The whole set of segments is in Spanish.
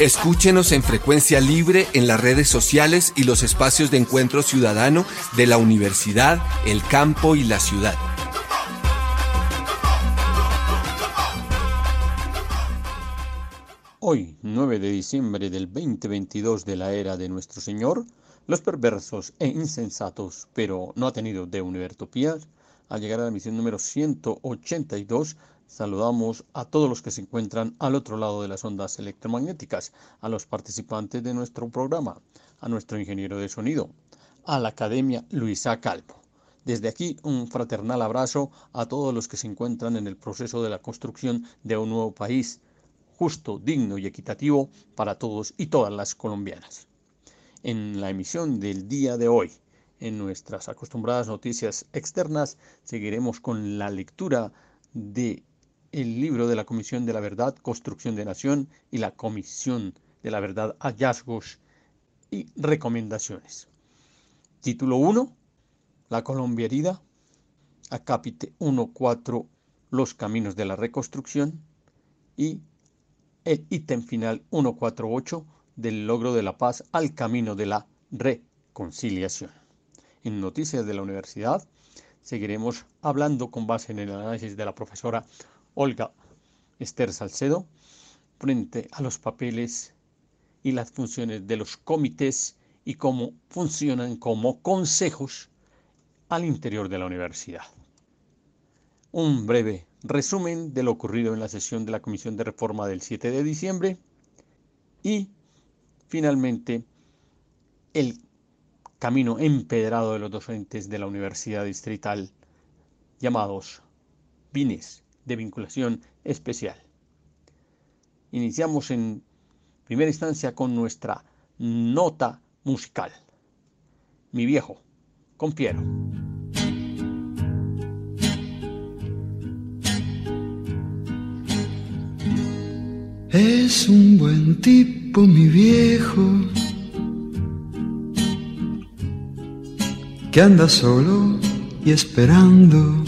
Escúchenos en frecuencia libre en las redes sociales y los espacios de encuentro ciudadano de la universidad, el campo y la ciudad. Hoy, 9 de diciembre del 2022 de la era de nuestro Señor, los perversos e insensatos, pero no ha tenido de Univertopías, al llegar a la misión número 182, saludamos a todos los que se encuentran al otro lado de las ondas electromagnéticas, a los participantes de nuestro programa, a nuestro ingeniero de sonido, a la Academia Luisa Calvo. Desde aquí un fraternal abrazo a todos los que se encuentran en el proceso de la construcción de un nuevo país, justo, digno y equitativo para todos y todas las colombianas. En la emisión del día de hoy, en nuestras acostumbradas noticias externas, seguiremos con la lectura de el libro de la Comisión de la Verdad, Construcción de Nación y la Comisión de la Verdad, Hallazgos y Recomendaciones. Título 1, La Colombia herida. Acápite 1.4, Los caminos de la reconstrucción. Y el ítem final 148 del logro de la paz al camino de la reconciliación. En Noticias de la Universidad seguiremos hablando con base en el análisis de la profesora Olga Esther Salcedo frente a los papeles y las funciones de los comités y cómo funcionan como consejos al interior de la universidad. Un breve resumen de lo ocurrido en la sesión de la Comisión de Reforma del 7 de diciembre y finalmente el camino empedrado de los docentes de la Universidad Distrital llamados BINES de vinculación especial. Iniciamos en primera instancia con nuestra nota musical. Mi viejo, con Piero. Es un buen tipo, mi viejo, que anda solo y esperando.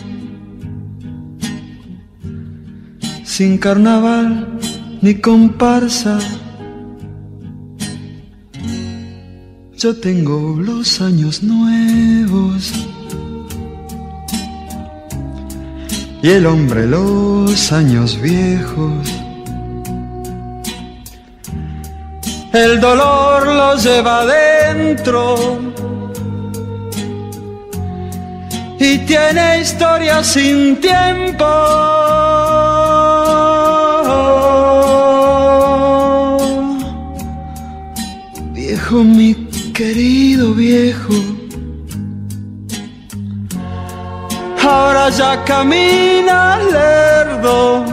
sin carnaval ni comparsa. Yo tengo los años nuevos y el hombre los años viejos. el dolor lo lleva adentro y tiene historia sin tiempo. Viejo, mi querido viejo. Ahora ya camina lerdo,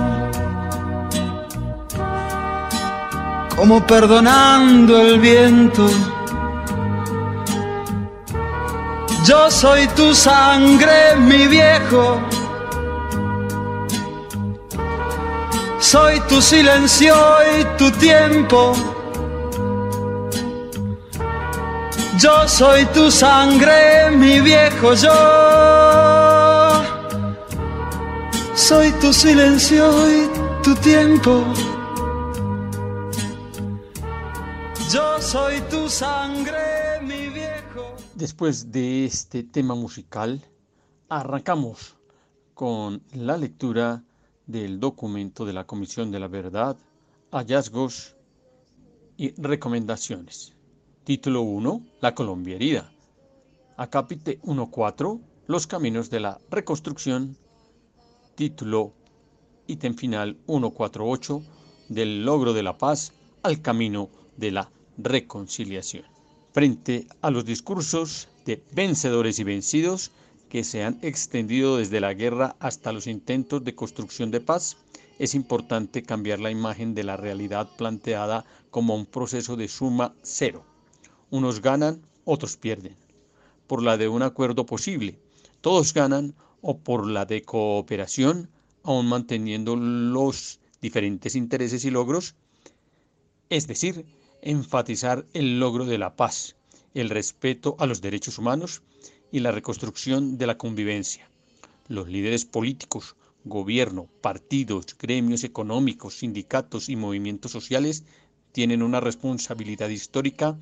como perdonando el viento. Yo soy tu sangre, mi viejo. Soy tu silencio y tu tiempo. Yo soy tu sangre, mi viejo yo. Soy tu silencio y tu tiempo. Yo soy tu sangre, mi viejo. Después de este tema musical, arrancamos con la lectura del documento de la Comisión de la Verdad, hallazgos y recomendaciones. Título 1. La Colombia herida. Acápite 1.4. Los caminos de la reconstrucción. Título ítem final 148. Del logro de la paz al camino de la reconciliación. Frente a los discursos de vencedores y vencidos que se han extendido desde la guerra hasta los intentos de construcción de paz, es importante cambiar la imagen de la realidad planteada como un proceso de suma cero unos ganan, otros pierden. Por la de un acuerdo posible, todos ganan o por la de cooperación, aún manteniendo los diferentes intereses y logros, es decir, enfatizar el logro de la paz, el respeto a los derechos humanos y la reconstrucción de la convivencia. Los líderes políticos, gobierno, partidos, gremios económicos, sindicatos y movimientos sociales tienen una responsabilidad histórica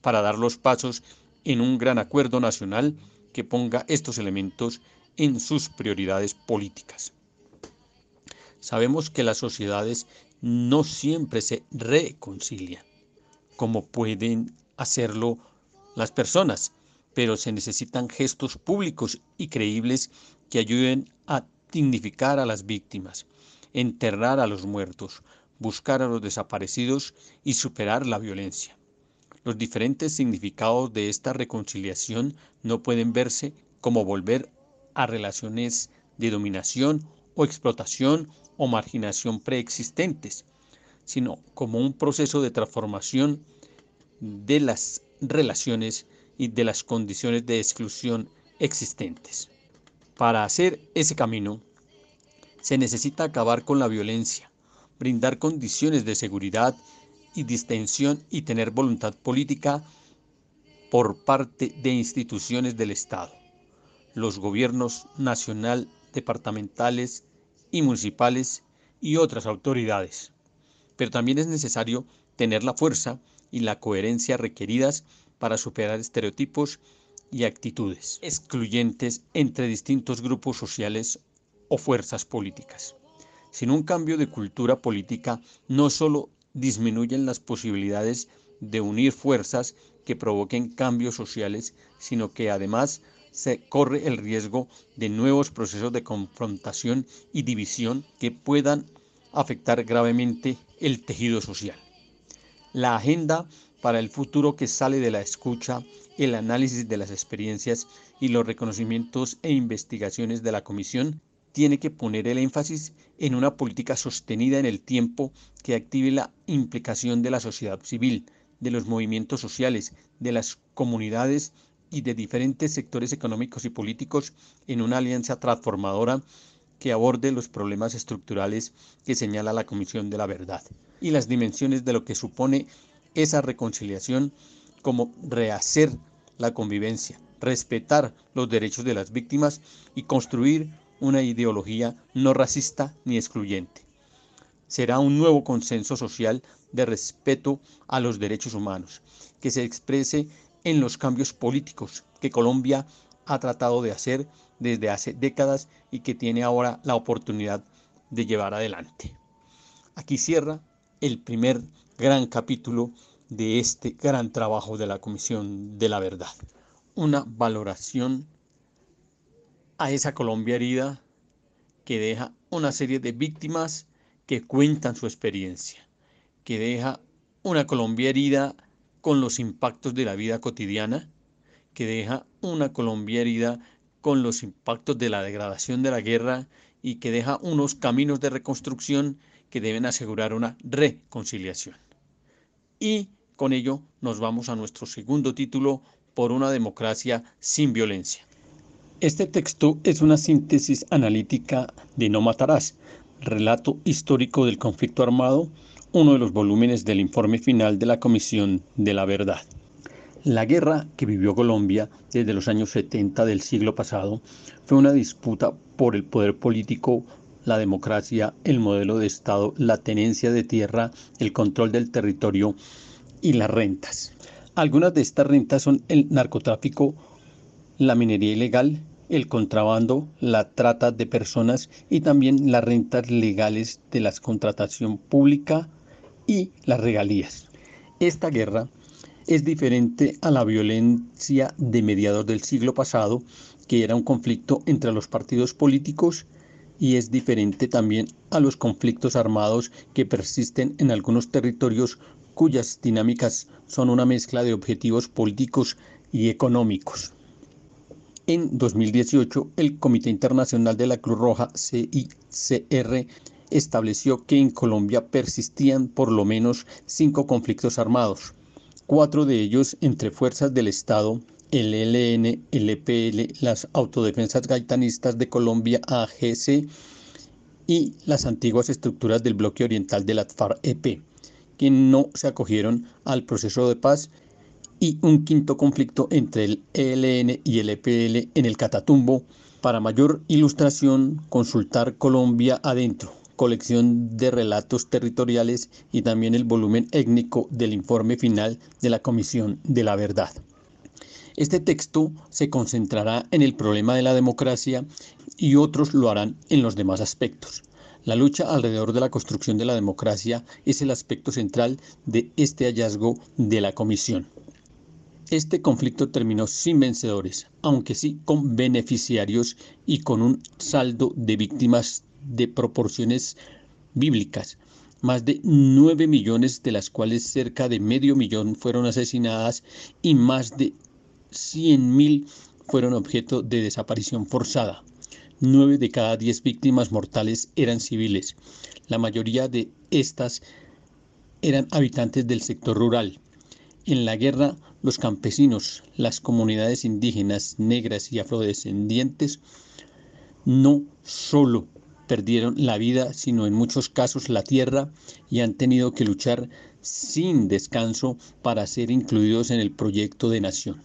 para dar los pasos en un gran acuerdo nacional que ponga estos elementos en sus prioridades políticas. Sabemos que las sociedades no siempre se reconcilian, como pueden hacerlo las personas, pero se necesitan gestos públicos y creíbles que ayuden a dignificar a las víctimas, enterrar a los muertos, buscar a los desaparecidos y superar la violencia. Los diferentes significados de esta reconciliación no pueden verse como volver a relaciones de dominación o explotación o marginación preexistentes, sino como un proceso de transformación de las relaciones y de las condiciones de exclusión existentes. Para hacer ese camino, se necesita acabar con la violencia, brindar condiciones de seguridad y distensión y tener voluntad política por parte de instituciones del Estado, los gobiernos nacional, departamentales y municipales y otras autoridades. Pero también es necesario tener la fuerza y la coherencia requeridas para superar estereotipos y actitudes excluyentes entre distintos grupos sociales o fuerzas políticas. Sin un cambio de cultura política, no solo disminuyen las posibilidades de unir fuerzas que provoquen cambios sociales, sino que además se corre el riesgo de nuevos procesos de confrontación y división que puedan afectar gravemente el tejido social. La agenda para el futuro que sale de la escucha, el análisis de las experiencias y los reconocimientos e investigaciones de la Comisión tiene que poner el énfasis en una política sostenida en el tiempo que active la implicación de la sociedad civil, de los movimientos sociales, de las comunidades y de diferentes sectores económicos y políticos en una alianza transformadora que aborde los problemas estructurales que señala la Comisión de la Verdad y las dimensiones de lo que supone esa reconciliación como rehacer la convivencia, respetar los derechos de las víctimas y construir una ideología no racista ni excluyente. Será un nuevo consenso social de respeto a los derechos humanos, que se exprese en los cambios políticos que Colombia ha tratado de hacer desde hace décadas y que tiene ahora la oportunidad de llevar adelante. Aquí cierra el primer gran capítulo de este gran trabajo de la Comisión de la Verdad. Una valoración a esa Colombia herida que deja una serie de víctimas que cuentan su experiencia, que deja una Colombia herida con los impactos de la vida cotidiana, que deja una Colombia herida con los impactos de la degradación de la guerra y que deja unos caminos de reconstrucción que deben asegurar una reconciliación. Y con ello nos vamos a nuestro segundo título, por una democracia sin violencia. Este texto es una síntesis analítica de No Matarás, relato histórico del conflicto armado, uno de los volúmenes del informe final de la Comisión de la Verdad. La guerra que vivió Colombia desde los años 70 del siglo pasado fue una disputa por el poder político, la democracia, el modelo de Estado, la tenencia de tierra, el control del territorio y las rentas. Algunas de estas rentas son el narcotráfico, la minería ilegal, el contrabando, la trata de personas y también las rentas legales de la contratación pública y las regalías. Esta guerra es diferente a la violencia de mediados del siglo pasado, que era un conflicto entre los partidos políticos, y es diferente también a los conflictos armados que persisten en algunos territorios cuyas dinámicas son una mezcla de objetivos políticos y económicos. En 2018, el Comité Internacional de la Cruz Roja, CICR, estableció que en Colombia persistían por lo menos cinco conflictos armados, cuatro de ellos entre fuerzas del Estado, el ELN, el EPL, las Autodefensas Gaitanistas de Colombia, AGC, y las antiguas estructuras del bloque oriental de la FARC-EP, que no se acogieron al proceso de paz, y un quinto conflicto entre el ELN y el EPL en el Catatumbo. Para mayor ilustración, consultar Colombia adentro colección de relatos territoriales y también el volumen étnico del informe final de la Comisión de la Verdad. Este texto se concentrará en el problema de la democracia y otros lo harán en los demás aspectos. La lucha alrededor de la construcción de la democracia es el aspecto central de este hallazgo de la Comisión. Este conflicto terminó sin vencedores, aunque sí con beneficiarios y con un saldo de víctimas de proporciones bíblicas. Más de 9 millones, de las cuales cerca de medio millón fueron asesinadas y más de 100 mil fueron objeto de desaparición forzada. 9 de cada 10 víctimas mortales eran civiles. La mayoría de estas eran habitantes del sector rural. En la guerra, los campesinos, las comunidades indígenas, negras y afrodescendientes no solo perdieron la vida, sino en muchos casos la tierra y han tenido que luchar sin descanso para ser incluidos en el proyecto de nación.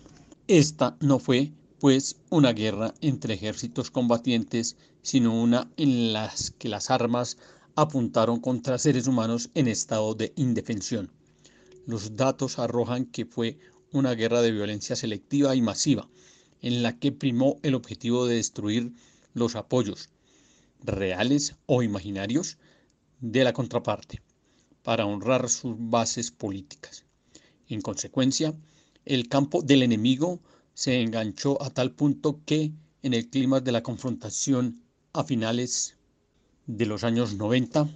Esta no fue, pues, una guerra entre ejércitos combatientes, sino una en la que las armas apuntaron contra seres humanos en estado de indefensión. Los datos arrojan que fue una guerra de violencia selectiva y masiva, en la que primó el objetivo de destruir los apoyos, reales o imaginarios de la contraparte para honrar sus bases políticas. En consecuencia, el campo del enemigo se enganchó a tal punto que en el clima de la confrontación a finales de los años 90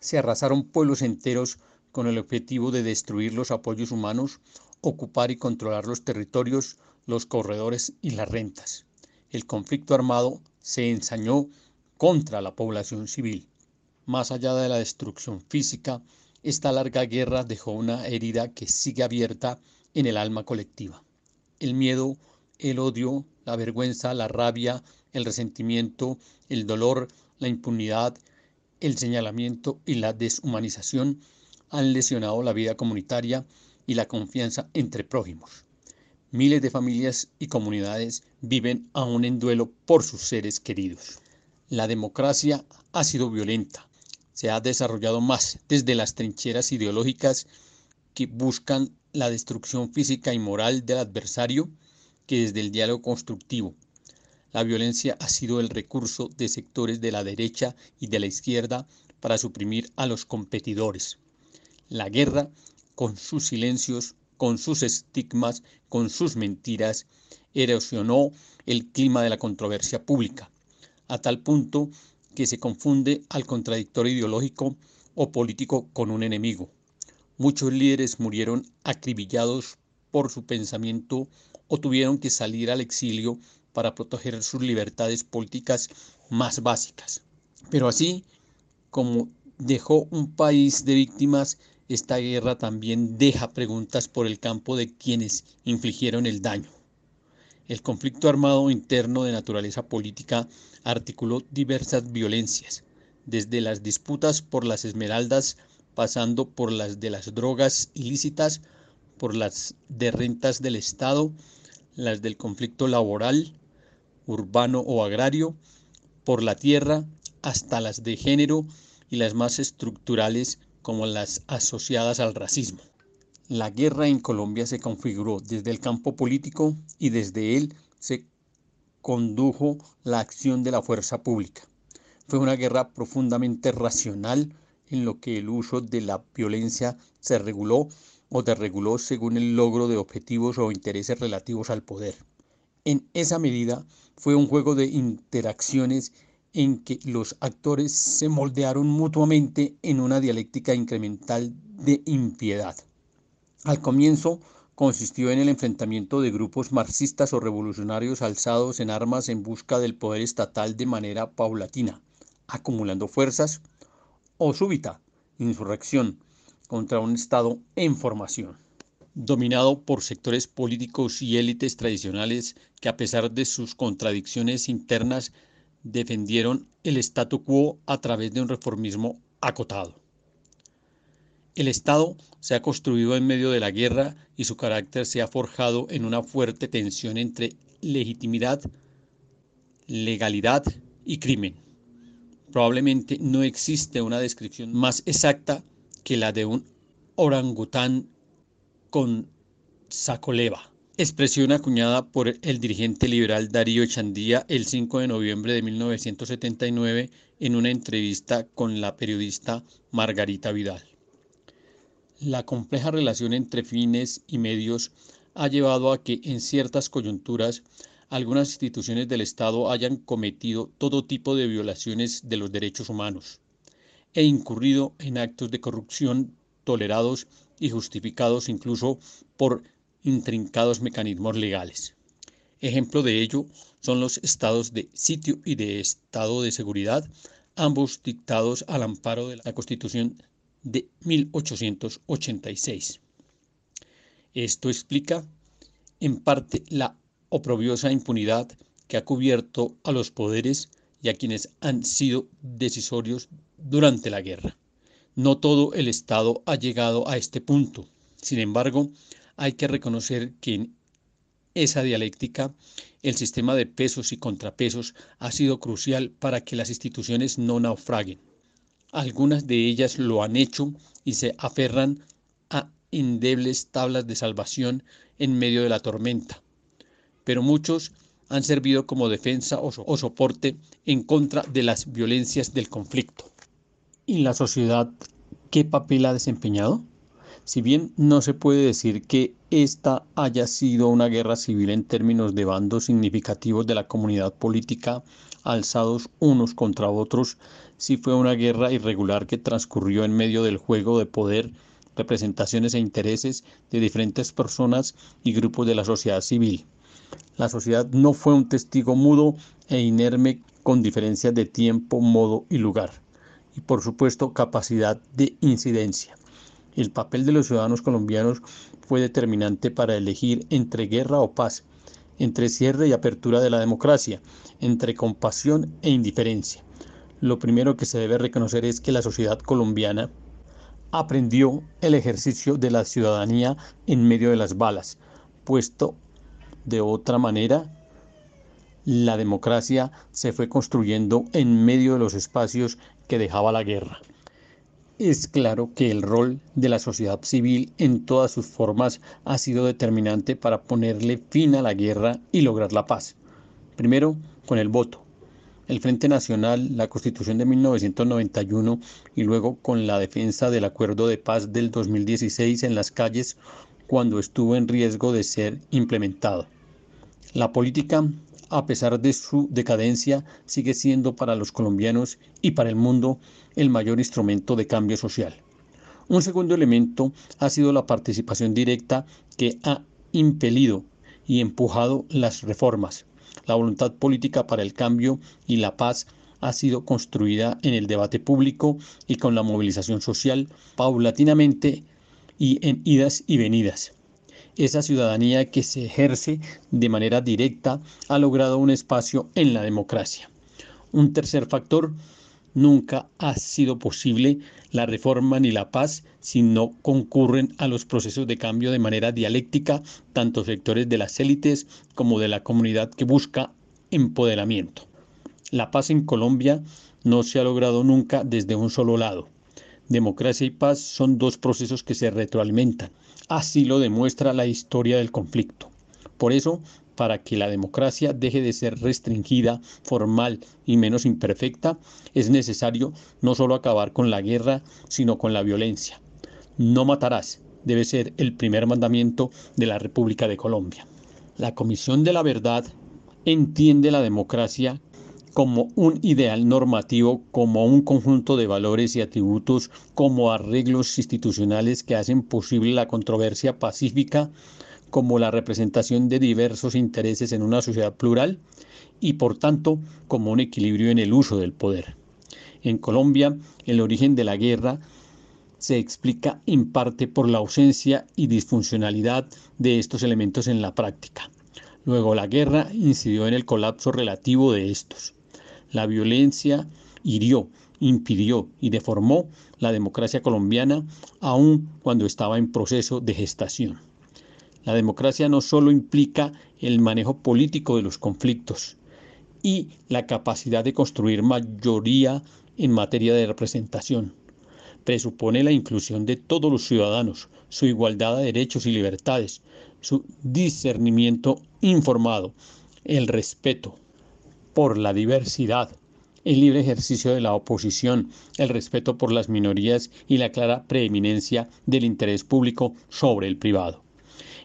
se arrasaron pueblos enteros con el objetivo de destruir los apoyos humanos, ocupar y controlar los territorios, los corredores y las rentas. El conflicto armado se ensañó contra la población civil. Más allá de la destrucción física, esta larga guerra dejó una herida que sigue abierta en el alma colectiva. El miedo, el odio, la vergüenza, la rabia, el resentimiento, el dolor, la impunidad, el señalamiento y la deshumanización han lesionado la vida comunitaria y la confianza entre prójimos. Miles de familias y comunidades viven aún en duelo por sus seres queridos. La democracia ha sido violenta, se ha desarrollado más desde las trincheras ideológicas que buscan la destrucción física y moral del adversario que desde el diálogo constructivo. La violencia ha sido el recurso de sectores de la derecha y de la izquierda para suprimir a los competidores. La guerra, con sus silencios, con sus estigmas, con sus mentiras, erosionó el clima de la controversia pública a tal punto que se confunde al contradictor ideológico o político con un enemigo. Muchos líderes murieron acribillados por su pensamiento o tuvieron que salir al exilio para proteger sus libertades políticas más básicas. Pero así como dejó un país de víctimas, esta guerra también deja preguntas por el campo de quienes infligieron el daño. El conflicto armado interno de naturaleza política articuló diversas violencias, desde las disputas por las esmeraldas, pasando por las de las drogas ilícitas, por las de rentas del Estado, las del conflicto laboral, urbano o agrario, por la tierra, hasta las de género y las más estructurales como las asociadas al racismo. La guerra en Colombia se configuró desde el campo político y desde él se condujo la acción de la fuerza pública. Fue una guerra profundamente racional en lo que el uso de la violencia se reguló o desreguló según el logro de objetivos o intereses relativos al poder. En esa medida fue un juego de interacciones en que los actores se moldearon mutuamente en una dialéctica incremental de impiedad. Al comienzo consistió en el enfrentamiento de grupos marxistas o revolucionarios alzados en armas en busca del poder estatal de manera paulatina, acumulando fuerzas, o súbita insurrección contra un Estado en formación, dominado por sectores políticos y élites tradicionales que a pesar de sus contradicciones internas defendieron el statu quo a través de un reformismo acotado. El Estado se ha construido en medio de la guerra y su carácter se ha forjado en una fuerte tensión entre legitimidad, legalidad y crimen. Probablemente no existe una descripción más exacta que la de un orangután con sacoleva, expresión acuñada por el dirigente liberal Darío Echandía el 5 de noviembre de 1979 en una entrevista con la periodista Margarita Vidal. La compleja relación entre fines y medios ha llevado a que en ciertas coyunturas algunas instituciones del Estado hayan cometido todo tipo de violaciones de los derechos humanos e incurrido en actos de corrupción tolerados y justificados incluso por intrincados mecanismos legales. Ejemplo de ello son los estados de sitio y de estado de seguridad, ambos dictados al amparo de la Constitución de 1886. Esto explica en parte la oprobiosa impunidad que ha cubierto a los poderes y a quienes han sido decisorios durante la guerra. No todo el Estado ha llegado a este punto. Sin embargo, hay que reconocer que en esa dialéctica el sistema de pesos y contrapesos ha sido crucial para que las instituciones no naufraguen. Algunas de ellas lo han hecho y se aferran a endebles tablas de salvación en medio de la tormenta. Pero muchos han servido como defensa o, soporte en contra de las violencias del conflicto. ¿Y la sociedad qué papel ha desempeñado? Si bien no se puede decir que esta haya sido una guerra civil en términos de bandos significativos de la comunidad política alzados unos contra otros, sí fue una guerra irregular que transcurrió en medio del juego de poder, representaciones e intereses de diferentes personas y grupos de la sociedad civil. La sociedad no fue un testigo mudo e inerme con diferencias de tiempo, modo y lugar, y por supuesto capacidad de incidencia. El papel de los ciudadanos colombianos fue determinante para elegir entre guerra o paz, entre cierre y apertura de la democracia, entre compasión e indiferencia. Lo primero que se debe reconocer es que la sociedad colombiana aprendió el ejercicio de la ciudadanía en medio de las balas, puesto de otra manera, la democracia se fue construyendo en medio de los espacios que dejaba la guerra. Es claro que el rol de la sociedad civil en todas sus formas ha sido determinante para ponerle fin a la guerra y lograr la paz. Primero, con el voto. El Frente Nacional, la Constitución de 1991 y luego con la defensa del Acuerdo de Paz del 2016 en las calles cuando estuvo en riesgo de ser implementado. La política, a pesar de su decadencia, sigue siendo para los colombianos y para el mundo el mayor instrumento de cambio social. Un segundo elemento ha sido la participación directa que ha impelido y empujado las reformas. La voluntad política para el cambio y la paz ha sido construida en el debate público y con la movilización social paulatinamente y en idas y venidas. Esa ciudadanía que se ejerce de manera directa ha logrado un espacio en la democracia. Un tercer factor, nunca ha sido posible la reforma ni la paz si no concurren a los procesos de cambio de manera dialéctica tanto sectores de las élites como de la comunidad que busca empoderamiento. La paz en Colombia no se ha logrado nunca desde un solo lado. Democracia y paz son dos procesos que se retroalimentan. Así lo demuestra la historia del conflicto. Por eso, para que la democracia deje de ser restringida, formal y menos imperfecta, es necesario no solo acabar con la guerra, sino con la violencia. No matarás debe ser el primer mandamiento de la República de Colombia. La Comisión de la Verdad entiende la democracia como un ideal normativo, como un conjunto de valores y atributos, como arreglos institucionales que hacen posible la controversia pacífica, como la representación de diversos intereses en una sociedad plural y por tanto como un equilibrio en el uso del poder. En Colombia, el origen de la guerra se explica en parte por la ausencia y disfuncionalidad de estos elementos en la práctica. Luego la guerra incidió en el colapso relativo de estos. La violencia hirió, impidió y deformó la democracia colombiana aun cuando estaba en proceso de gestación. La democracia no solo implica el manejo político de los conflictos y la capacidad de construir mayoría en materia de representación. Presupone la inclusión de todos los ciudadanos, su igualdad de derechos y libertades, su discernimiento informado, el respeto por la diversidad, el libre ejercicio de la oposición, el respeto por las minorías y la clara preeminencia del interés público sobre el privado.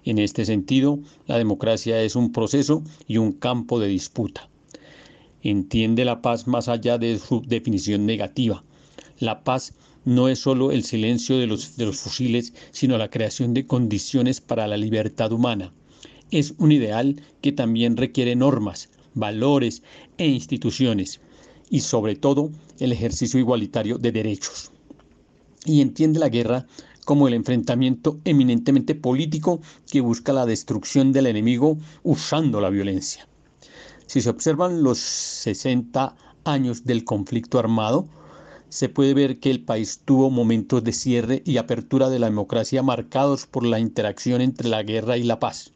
En este sentido, la democracia es un proceso y un campo de disputa. Entiende la paz más allá de su definición negativa. La paz no es solo el silencio de los, de los fusiles, sino la creación de condiciones para la libertad humana. Es un ideal que también requiere normas, valores e instituciones, y sobre todo el ejercicio igualitario de derechos. Y entiende la guerra como el enfrentamiento eminentemente político que busca la destrucción del enemigo usando la violencia. Si se observan los 60 años del conflicto armado, se puede ver que el país tuvo momentos de cierre y apertura de la democracia marcados por la interacción entre la guerra y la paz.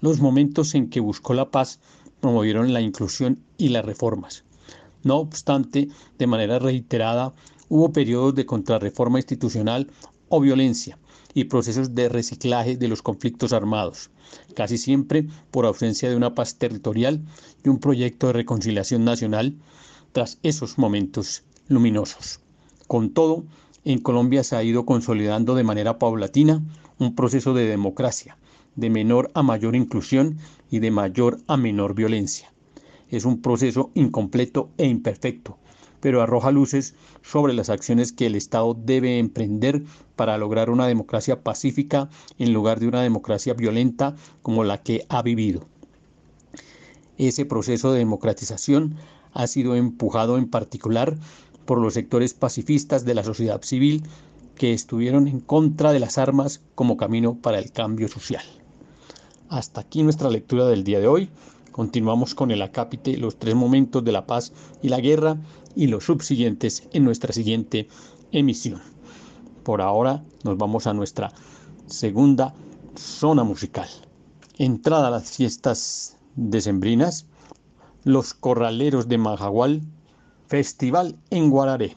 Los momentos en que buscó la paz promovieron la inclusión y las reformas. No obstante, de manera reiterada, hubo periodos de contrarreforma institucional o violencia y procesos de reciclaje de los conflictos armados, casi siempre por ausencia de una paz territorial y un proyecto de reconciliación nacional tras esos momentos luminosos. Con todo, en Colombia se ha ido consolidando de manera paulatina un proceso de democracia, de menor a mayor inclusión y de mayor a menor violencia. Es un proceso incompleto e imperfecto, pero arroja luces sobre las acciones que el Estado debe emprender para lograr una democracia pacífica en lugar de una democracia violenta como la que ha vivido. Ese proceso de democratización ha sido empujado en particular por los sectores pacifistas de la sociedad civil que estuvieron en contra de las armas como camino para el cambio social. Hasta aquí nuestra lectura del día de hoy. Continuamos con el acápite, los tres momentos de la paz y la guerra y los subsiguientes en nuestra siguiente emisión. Por ahora nos vamos a nuestra segunda zona musical. Entrada a las fiestas decembrinas, los corraleros de Majagual, festival en Guararé.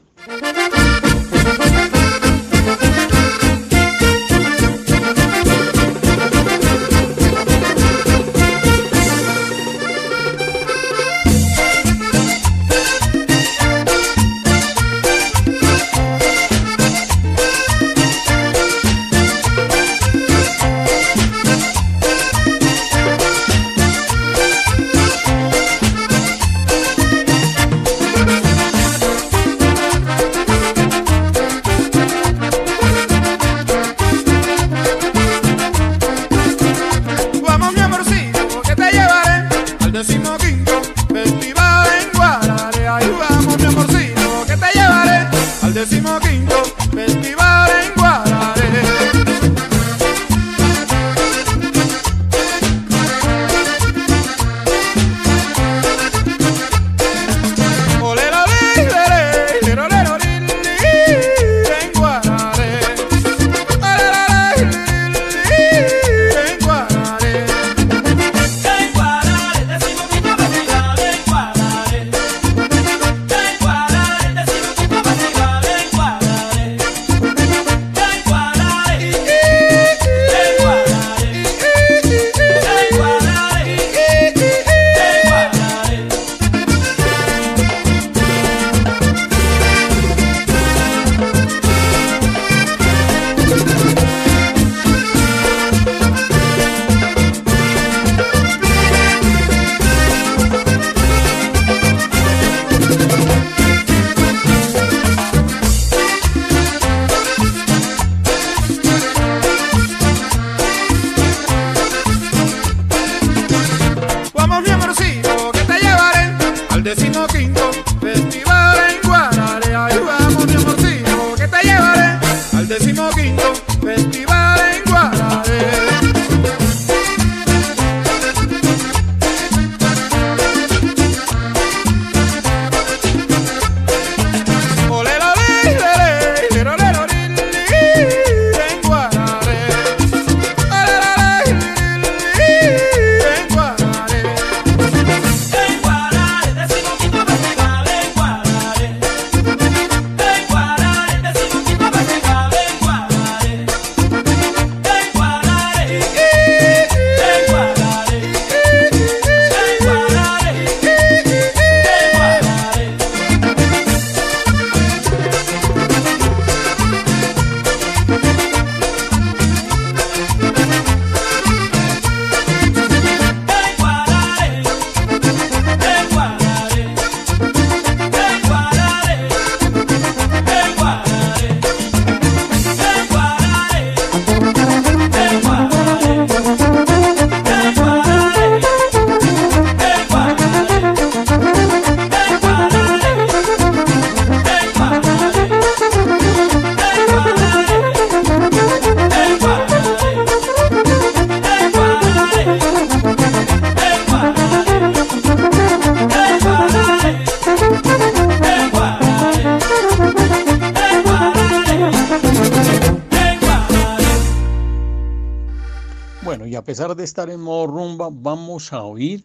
Estar en modo rumba, vamos a oír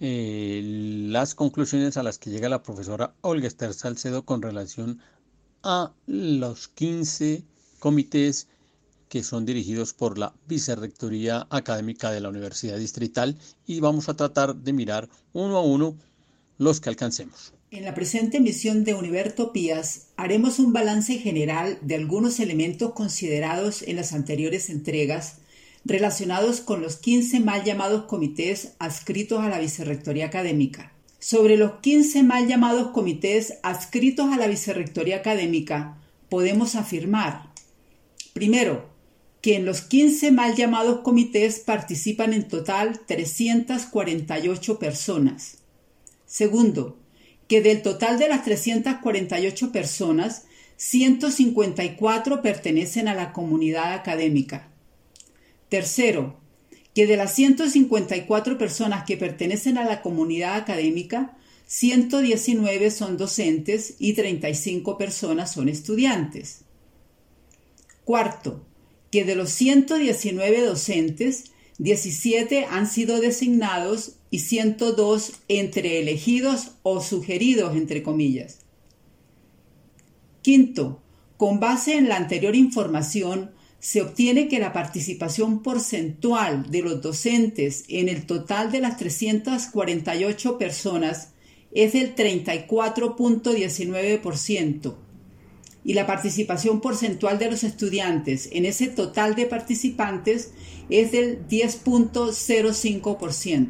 eh, las conclusiones a las que llega la profesora Olga Esther Salcedo con relación a los 15 comités que son dirigidos por la Vicerrectoría Académica de la Universidad Distrital y vamos a tratar de mirar uno a uno los que alcancemos. En la presente emisión de Univertopías haremos un balance general de algunos elementos considerados en las anteriores entregas relacionados con los 15 mal llamados comités adscritos a la Vicerrectoría Académica. Sobre los 15 mal llamados comités adscritos a la Vicerrectoría Académica, podemos afirmar, primero, que en los 15 mal llamados comités participan en total 348 personas. Segundo, que del total de las 348 personas, 154 pertenecen a la comunidad académica. Tercero, que de las 154 personas que pertenecen a la comunidad académica, 119 son docentes y 35 personas son estudiantes. Cuarto, que de los 119 docentes, 17 han sido designados y 102 entre elegidos o sugeridos, entre comillas. Quinto, con base en la anterior información, se obtiene que la participación porcentual de los docentes en el total de las 348 personas es del 34.19% y la participación porcentual de los estudiantes en ese total de participantes es del 10.05%.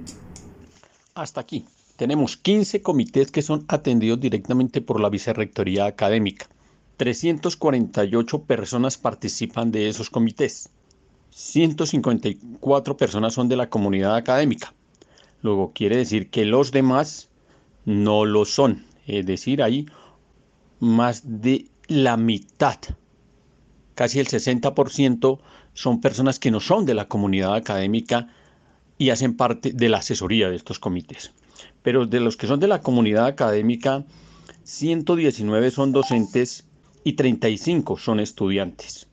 Hasta aquí. Tenemos 15 comités que son atendidos directamente por la Vicerrectoría Académica. 348 personas participan de esos comités. 154 personas son de la comunidad académica. Luego quiere decir que los demás no lo son. Es decir, hay más de la mitad, casi el 60%, son personas que no son de la comunidad académica y hacen parte de la asesoría de estos comités. Pero de los que son de la comunidad académica, 119 son docentes y 35 son estudiantes.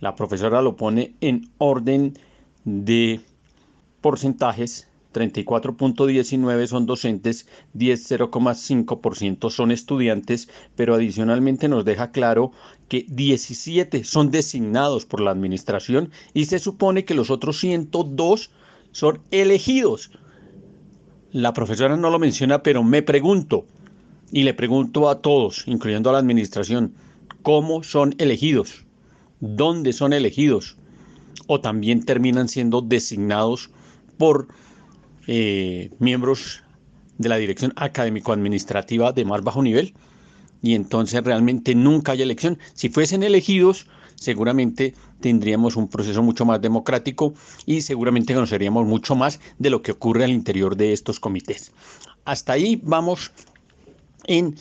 La profesora lo pone en orden de porcentajes 34.19 son docentes, 10.05% son estudiantes, pero adicionalmente nos deja claro que 17 son designados por la administración y se supone que los otros 102 son elegidos. La profesora no lo menciona, pero me pregunto, y le pregunto a todos, incluyendo a la administración, ¿cómo son elegidos? ¿Dónde son elegidos? ¿O también terminan siendo designados por eh, miembros de la dirección académico-administrativa de más bajo nivel y entonces realmente nunca hay elección. Si fuesen elegidos, seguramente tendríamos un proceso mucho más democrático y seguramente conoceríamos mucho más de lo que ocurre al interior de estos comités. Hasta ahí vamos en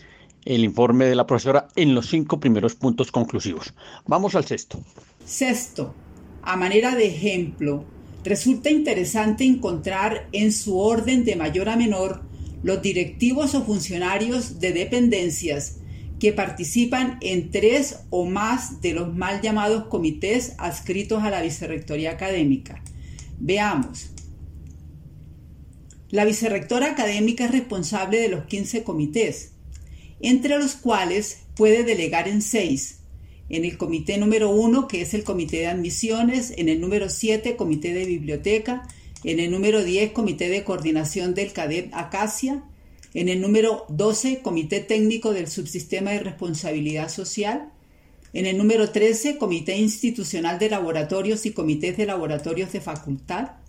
el informe de la profesora en los cinco primeros puntos conclusivos. Vamos al sexto. Sexto, a manera de ejemplo, Resulta interesante encontrar en su orden de mayor a menor los directivos o funcionarios de dependencias que participan en tres o más de los mal llamados comités adscritos a la Vicerrectoría Académica. Veamos. La Vicerrectora Académica es responsable de los 15 comités, entre los cuales puede delegar en seis, en el comité número uno, que es el comité de admisiones, en el número 7, comité de biblioteca, en el número 10, comité de coordinación del CADET Acacia, en el número 12, comité técnico del subsistema de responsabilidad social, en el número 13, comité institucional de laboratorios y comités de laboratorios de facultad,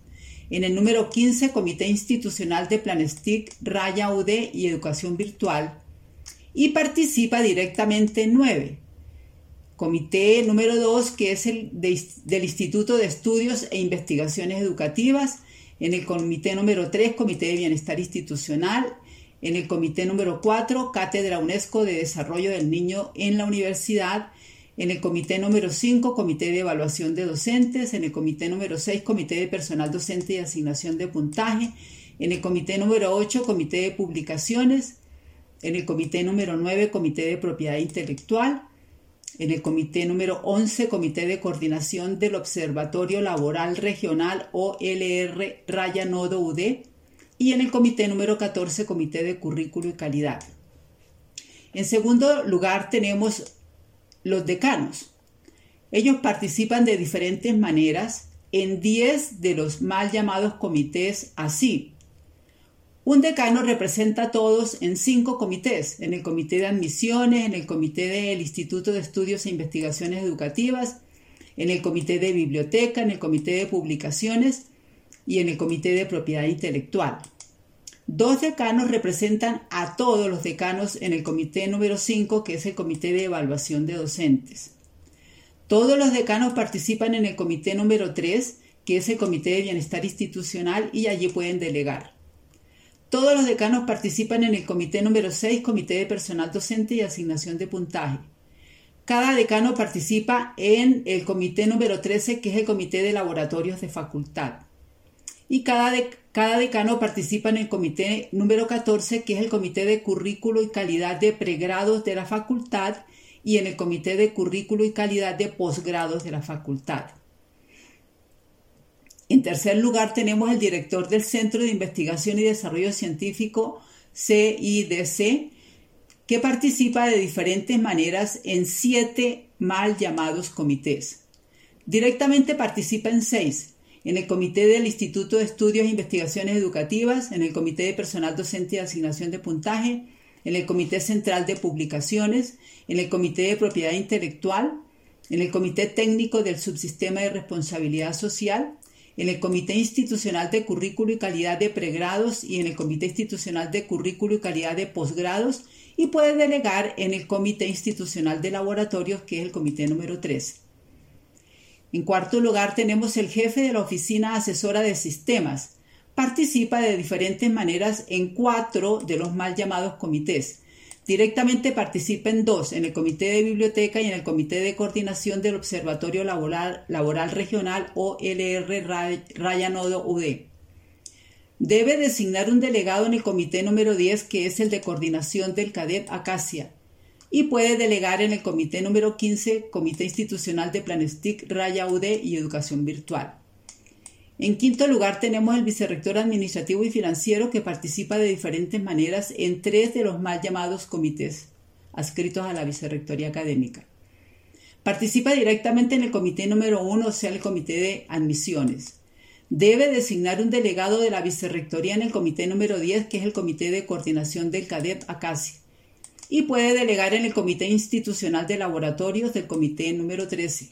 en el número 15, comité institucional de Planestic, Raya UD y educación virtual, y participa directamente en 9, Comité número 2, que es el del Instituto de Estudios e Investigaciones Educativas. En el comité número 3, Comité de Bienestar Institucional. En el comité número 4, Cátedra UNESCO de Desarrollo del Niño en la Universidad. En el comité número 5, Comité de Evaluación de Docentes. En el comité número 6, Comité de Personal Docente y Asignación de Puntaje. En el comité número 8, Comité de Publicaciones. En el comité número 9, Comité de Propiedad Intelectual En el comité número 11, Comité de Coordinación del Observatorio Laboral Regional OLR Raya Nodo UD. Y en el comité número 14, Comité de Currículo y Calidad. En segundo lugar, tenemos los decanos. Ellos participan de diferentes maneras en 10 de los mal llamados comités así. Un decano representa a todos en cinco comités, en el comité de admisiones, en el comité del Instituto de Estudios e Investigaciones Educativas, en el comité de biblioteca, en el comité de publicaciones y en el comité de propiedad intelectual. Dos decanos representan a todos los decanos en el comité número 5, que es el comité de evaluación de docentes. Todos los decanos participan en el comité número 3, que es el comité de bienestar institucional, y allí pueden delegar. Todos los decanos participan en el comité número 6, comité de personal docente y asignación de puntaje. Cada decano participa en el comité número 13, que es el comité de laboratorios de facultad. Y cada, cada decano participa en el comité número 14, que es el comité de currículo y calidad de pregrados de la facultad, y en el comité de currículo y calidad de posgrados de la facultad. En tercer lugar, tenemos el director del Centro de Investigación y Desarrollo Científico, CIDC, que participa de diferentes maneras en siete mal llamados comités. Directamente participa en seis, en el Comité del Instituto de Estudios e Investigaciones Educativas, en el Comité de Personal Docente y Asignación de Puntaje, en el Comité Central de Publicaciones, en el Comité de Propiedad Intelectual, en el Comité Técnico del Subsistema de Responsabilidad Social, en el Comité Institucional de Currículo y Calidad de Pregrados y en el Comité Institucional de Currículo y Calidad de Posgrados y puede delegar en el Comité Institucional de Laboratorios, que es el Comité número 13. En cuarto lugar, tenemos el jefe de la Oficina Asesora de Sistemas. Participa de diferentes maneras en cuatro de los mal llamados comités. Directamente participa en dos, en el Comité de Biblioteca y en el Comité de Coordinación del Observatorio Laboral, Regional OLR Raya Nodo UD. Debe designar un delegado en el comité número 10, que es el de coordinación del CADEP Acacia, y puede delegar en el comité número 15, Comité Institucional de Planestic Raya UD y Educación Virtual. En quinto lugar tenemos el vicerrector administrativo y financiero que participa de diferentes maneras en tres de los mal llamados comités adscritos a la vicerrectoría académica. Participa directamente en el comité número uno, o sea, el comité de admisiones. Debe designar un delegado de la vicerrectoría en el comité número 10, que es el comité de coordinación del CADEP ACASI. Y puede delegar en el comité institucional de laboratorios del comité número 13.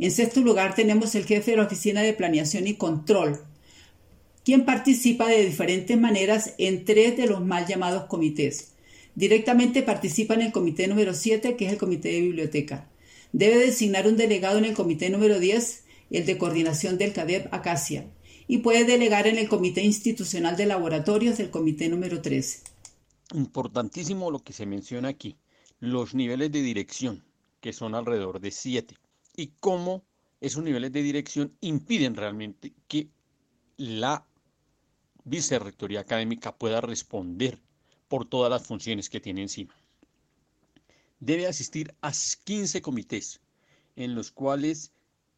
En sexto lugar tenemos el jefe de la Oficina de Planeación y Control, quien participa de diferentes maneras en tres de los mal llamados comités. Directamente participa en el comité número 7, que es el comité de biblioteca. Debe designar un delegado en el comité número 10, el de coordinación del CADEP Acacia, y puede delegar en el comité institucional de laboratorios del comité número 13. Importantísimo lo que se menciona aquí, los niveles de dirección, que son alrededor de 7 y cómo esos niveles de dirección impiden realmente que la vicerrectoría académica pueda responder por todas las funciones que tiene encima. Debe asistir a 15 comités, en los cuales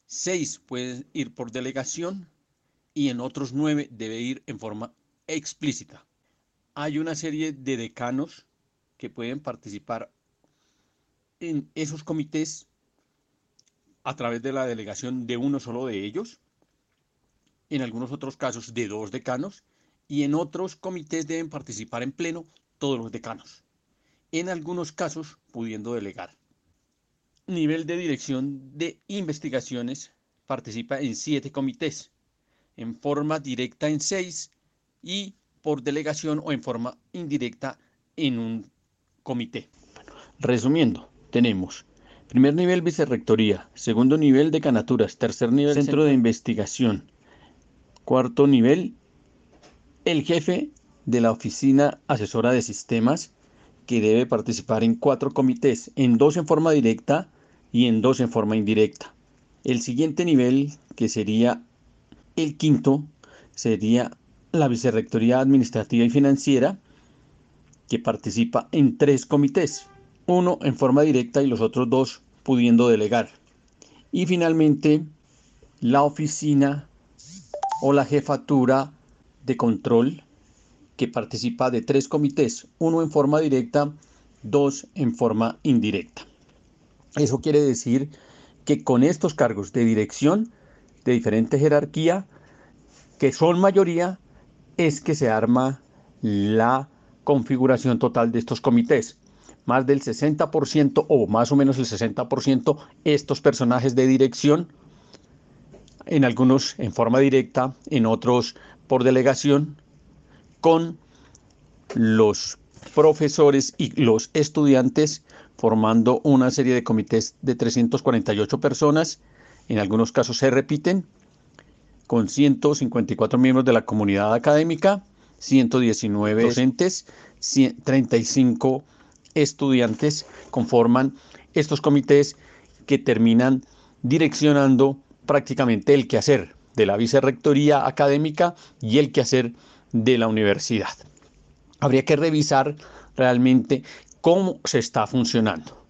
6 pueden ir por delegación y en otros 9 debe ir en forma explícita. Hay una serie de decanos que pueden participar en esos comités a través de la delegación de uno solo de ellos, en algunos otros casos de dos decanos, y en otros comités deben participar en pleno todos los decanos, en algunos casos pudiendo delegar. Nivel de dirección de investigaciones participa en siete comités, en forma directa en seis y por delegación o en forma indirecta en un comité. resumiendo, tenemos Primer nivel vicerrectoría, segundo nivel decanaturas, tercer nivel centro de investigación, cuarto nivel el jefe de la oficina asesora de sistemas que debe participar en cuatro comités, en dos en forma directa y en dos en forma indirecta. El siguiente nivel, que sería el quinto, sería la vicerrectoría administrativa y financiera, que participa en tres comités uno en forma directa y los otros dos pudiendo delegar. Y finalmente, la oficina o la jefatura de control que participa de tres comités, uno en forma directa, dos en forma indirecta. Eso quiere decir que con estos cargos de dirección de diferente jerarquía, que son mayoría, es que se arma la configuración total de estos comités. Más del 60% o más o menos el 60% estos personajes de dirección, en algunos en forma directa, en otros por delegación, con los profesores y los estudiantes formando una serie de comités de 348 personas, en algunos casos se repiten, con 154 miembros de la comunidad académica, 119 docentes, 35 estudiantes conforman estos comités que terminan direccionando prácticamente el quehacer de la vicerrectoría académica y el quehacer de la universidad. Habría que revisar realmente cómo se está funcionando.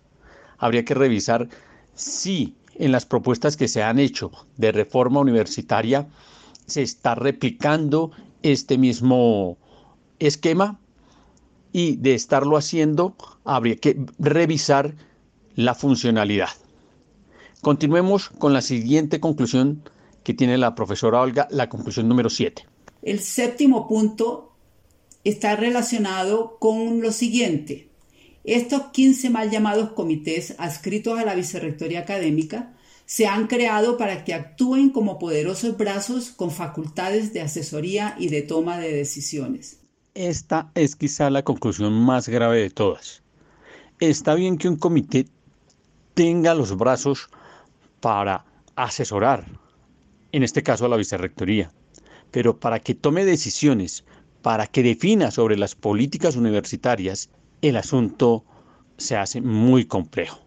Habría que revisar si en las propuestas que se han hecho de reforma universitaria se está replicando este mismo esquema y de estarlo haciendo habría que revisar la funcionalidad. Continuemos con la siguiente conclusión que tiene la profesora Olga, la conclusión número 7. El séptimo punto está relacionado con lo siguiente. Estos 15 mal llamados comités adscritos a la Vicerrectoría Académica se han creado para que actúen como poderosos brazos con facultades de asesoría y de toma de decisiones. Esta es quizá la conclusión más grave de todas. Está bien que un comité tenga los brazos para asesorar, en este caso a la vicerrectoría, pero para que tome decisiones, para que defina sobre las políticas universitarias, el asunto se hace muy complejo.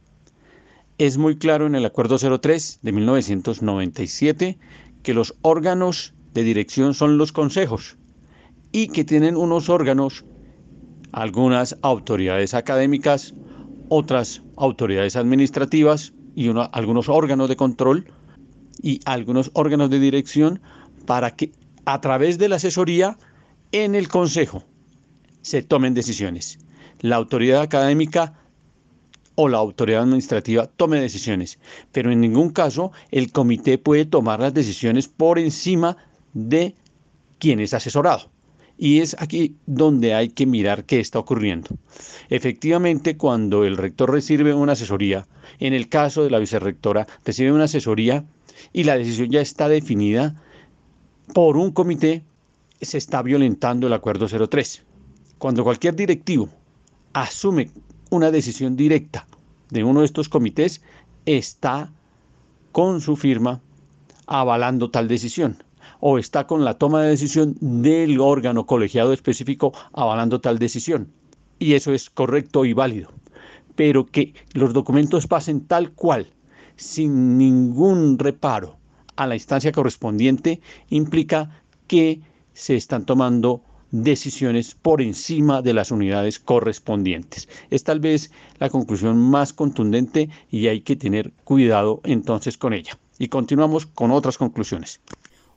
Es muy claro en el Acuerdo 03 de 1997 que los órganos de dirección son los consejos y que tienen unos órganos, algunas autoridades académicas, otras autoridades administrativas y algunos órganos de control y algunos órganos de dirección para que a través de la asesoría en el consejo se tomen decisiones. La autoridad académica o la autoridad administrativa tome decisiones, pero en ningún caso el comité puede tomar las decisiones por encima de quien es asesorado. Y es aquí donde hay que mirar qué está ocurriendo. Efectivamente, cuando el rector recibe una asesoría, en el caso de la vicerrectora, recibe una asesoría y la decisión ya está definida por un comité, se está violentando el acuerdo 03. Cuando cualquier directivo asume una decisión directa de uno de estos comités, está con su firma avalando tal decisión o está con la toma de decisión del órgano colegiado específico avalando tal decisión. Y eso es correcto y válido. Pero que los documentos pasen tal cual, sin ningún reparo a la instancia correspondiente, implica que se están tomando decisiones por encima de las unidades correspondientes. Es tal vez la conclusión más contundente y hay que tener cuidado entonces con ella. Y continuamos con otras conclusiones.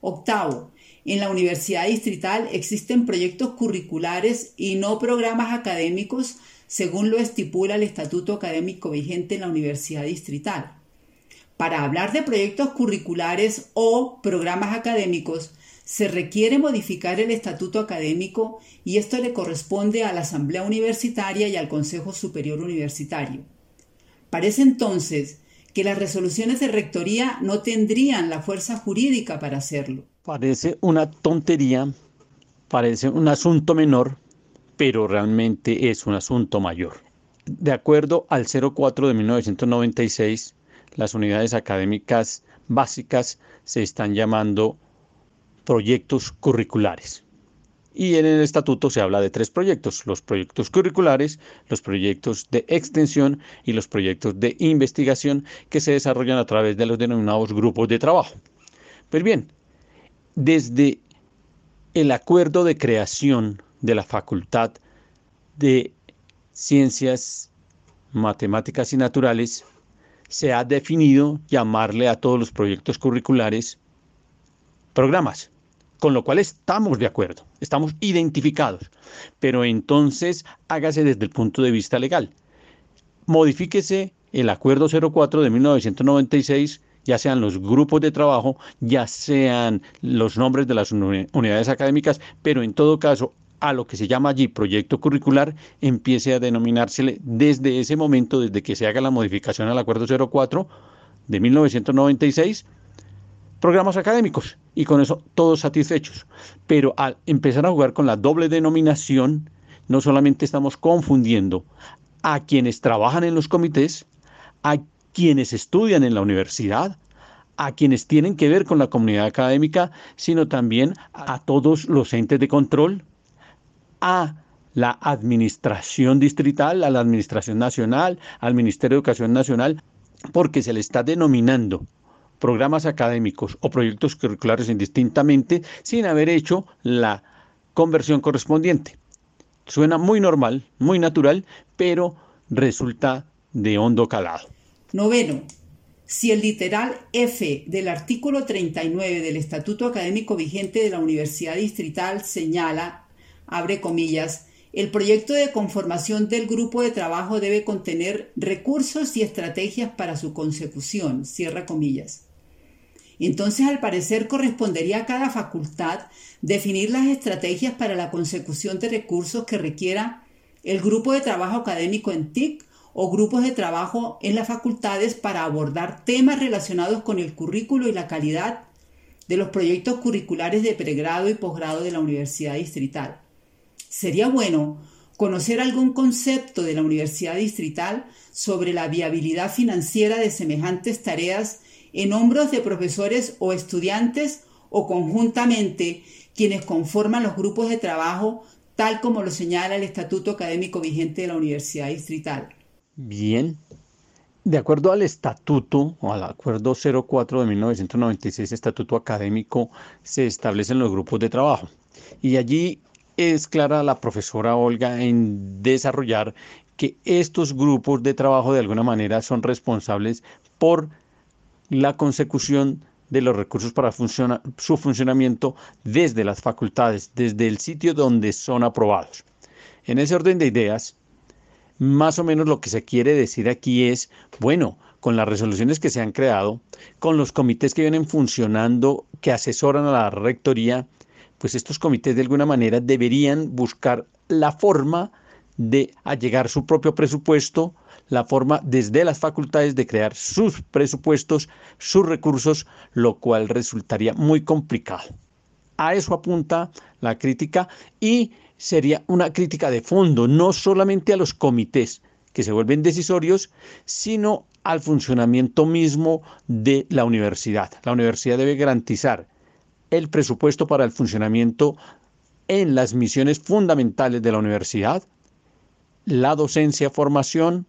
Octavo, en la Universidad Distrital existen proyectos curriculares y no programas académicos según lo estipula el Estatuto Académico vigente en la Universidad Distrital. Para hablar de proyectos curriculares o programas académicos, se requiere modificar el estatuto académico y esto le corresponde a la Asamblea Universitaria y al Consejo Superior Universitario. Parece entonces que las resoluciones de rectoría no tendrían la fuerza jurídica para hacerlo. Parece una tontería, parece un asunto menor, pero realmente es un asunto mayor. De acuerdo al 04 de 1996, las unidades académicas básicas se están llamando proyectos curriculares. Y en el estatuto se habla de tres proyectos, los proyectos curriculares, los proyectos de extensión y los proyectos de investigación que se desarrollan a través de los denominados grupos de trabajo. Pues bien, desde el acuerdo de creación de la Facultad de Ciencias matemáticas y naturales, se ha definido llamarle a todos los proyectos curriculares programas, con lo cual estamos de acuerdo, estamos identificados, pero entonces hágase desde el punto de vista legal. Modifíquese el acuerdo 04 de 1996 ya sean los grupos de trabajo, ya sean los nombres de las unidades académicas, pero en todo caso a lo que se llama allí proyecto curricular empiece a denominársele desde ese momento, desde que se haga la modificación al acuerdo 04 de 1996, programas académicos y con eso todos satisfechos. Pero al empezar a jugar con la doble denominación, no solamente estamos confundiendo a quienes trabajan en los comités, a quienes estudian en la universidad, a quienes tienen que ver con la comunidad académica, sino también a todos los entes de control, a la administración distrital, a la administración nacional, al Ministerio de Educación Nacional, porque se le está denominando programas académicos o proyectos curriculares indistintamente sin haber hecho la conversión correspondiente. Suena muy normal, muy natural, pero resulta de hondo calado. Noveno, si el literal F del artículo 39 del Estatuto Académico vigente de la Universidad Distrital señala, abre comillas, el proyecto de conformación del grupo de trabajo debe contener recursos y estrategias para su consecución, cierra comillas. Entonces, al parecer, correspondería a cada facultad definir las estrategias para la consecución de recursos que requiera el grupo de trabajo académico en TIC o grupos de trabajo en las facultades para abordar temas relacionados con el currículo y la calidad de los proyectos curriculares de pregrado y posgrado de la Universidad Distrital. Sería bueno conocer algún concepto de la Universidad Distrital sobre la viabilidad financiera de semejantes tareas en hombros de profesores o estudiantes o conjuntamente quienes conforman los grupos de trabajo tal como lo señala el Estatuto Académico vigente de la Universidad Distrital. Bien. De acuerdo al estatuto o al acuerdo 04 de 1996, estatuto académico, se establecen los grupos de trabajo. Y allí es clara la profesora Olga en desarrollar que estos grupos de trabajo de alguna manera son responsables por la consecución de los recursos para su funcionamiento desde las facultades, desde el sitio donde son aprobados. En ese orden de ideas, más o menos lo que se quiere decir aquí es, bueno, con las resoluciones que se han creado, con los comités que vienen funcionando, que asesoran a la rectoría, pues estos comités de alguna manera deberían buscar la forma de allegar su propio presupuesto, la forma desde las facultades de crear sus presupuestos, sus recursos, lo cual resultaría muy complicado. A eso apunta la crítica y sería una crítica de fondo, no solamente a los comités que se vuelven decisorios, sino al funcionamiento mismo de la universidad. La universidad debe garantizar el presupuesto para el funcionamiento en las misiones fundamentales de la universidad, la docencia, formación,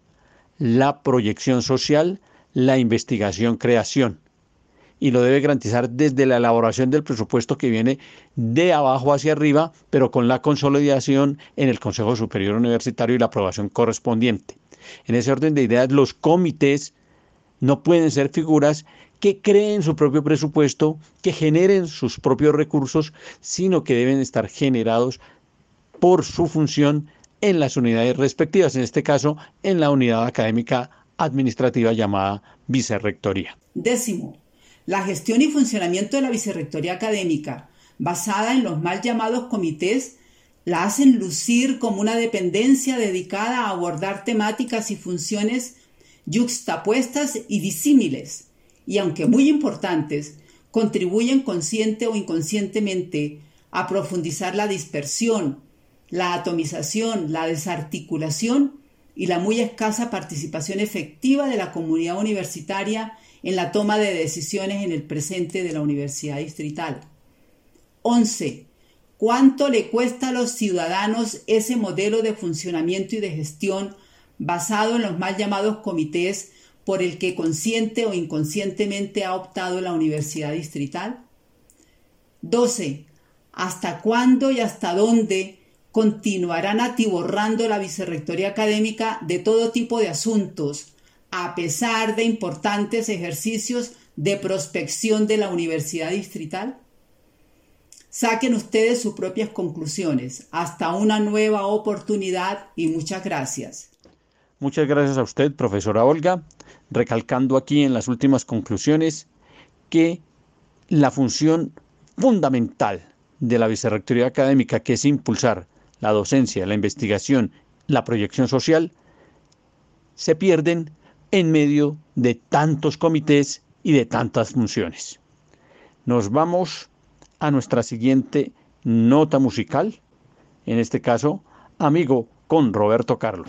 la proyección social, la investigación, creación y lo debe garantizar desde la elaboración del presupuesto que viene de abajo hacia arriba, pero con la consolidación en el Consejo Superior Universitario y la aprobación correspondiente. En ese orden de ideas, los comités no pueden ser figuras que creen su propio presupuesto, que generen sus propios recursos, sino que deben estar generados por su función en las unidades respectivas, en este caso en la unidad académica administrativa llamada vicerrectoría. Décimo, la gestión y funcionamiento de la vicerrectoría académica, basada en los mal llamados comités, la hacen lucir como una dependencia dedicada a abordar temáticas y funciones yuxtapuestas y disímiles, y aunque muy importantes, contribuyen consciente o inconscientemente a profundizar la dispersión, la atomización, la desarticulación y la muy escasa participación efectiva de la comunidad universitaria en la toma de decisiones en el presente de la Universidad Distrital. 11. ¿Cuánto le cuesta a los ciudadanos ese modelo de funcionamiento y de gestión basado en los mal llamados comités por el que consciente o inconscientemente ha optado la Universidad Distrital? 12. ¿Hasta cuándo y hasta dónde continuarán atiborrando la vicerrectoría académica de todo tipo de asuntos, a pesar de importantes ejercicios de prospección de la Universidad Distrital? Saquen ustedes sus propias conclusiones. Hasta una nueva oportunidad y muchas gracias. Muchas gracias a usted, profesora Olga, recalcando aquí en las últimas conclusiones que la función fundamental de la Vicerrectoría Académica, que es impulsar la docencia, la investigación, la proyección social, se pierden en medio de tantos comités y de tantas funciones. Nos vamos a nuestra siguiente nota musical, en este caso, amigo con Roberto Carlos.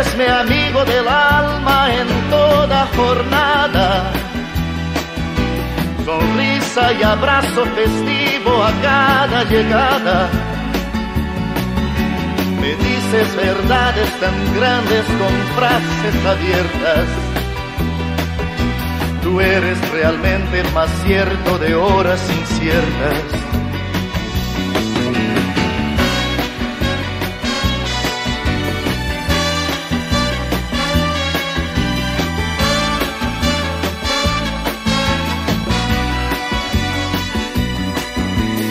eres mi amigo del alma en toda jornada. Sonrisa y abrazo festivo a cada llegada. Me dices verdades tan grandes con frases abiertas. Tú eres realmente el más cierto de horas inciertas.